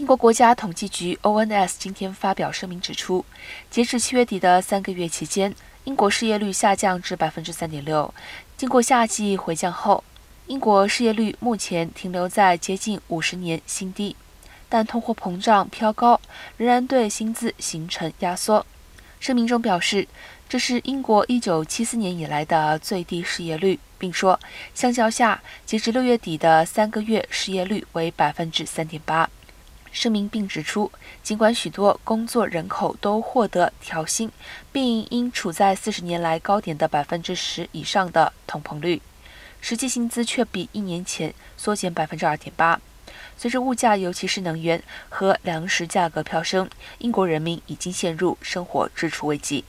英国国家统计局 （ONS） 今天发表声明指出，截至七月底的三个月期间，英国失业率下降至百分之三点六。经过夏季回降后，英国失业率目前停留在接近五十年新低。但通货膨胀飘高，仍然对薪资形成压缩。声明中表示，这是英国1974年以来的最低失业率，并说，相较下，截至六月底的三个月失业率为百分之三点八。声明并指出，尽管许多工作人口都获得调薪，并因处在四十年来高点的百分之十以上的通膨率，实际薪资却比一年前缩减百分之二点八。随着物价，尤其是能源和粮食价格飙升，英国人民已经陷入生活支出危机。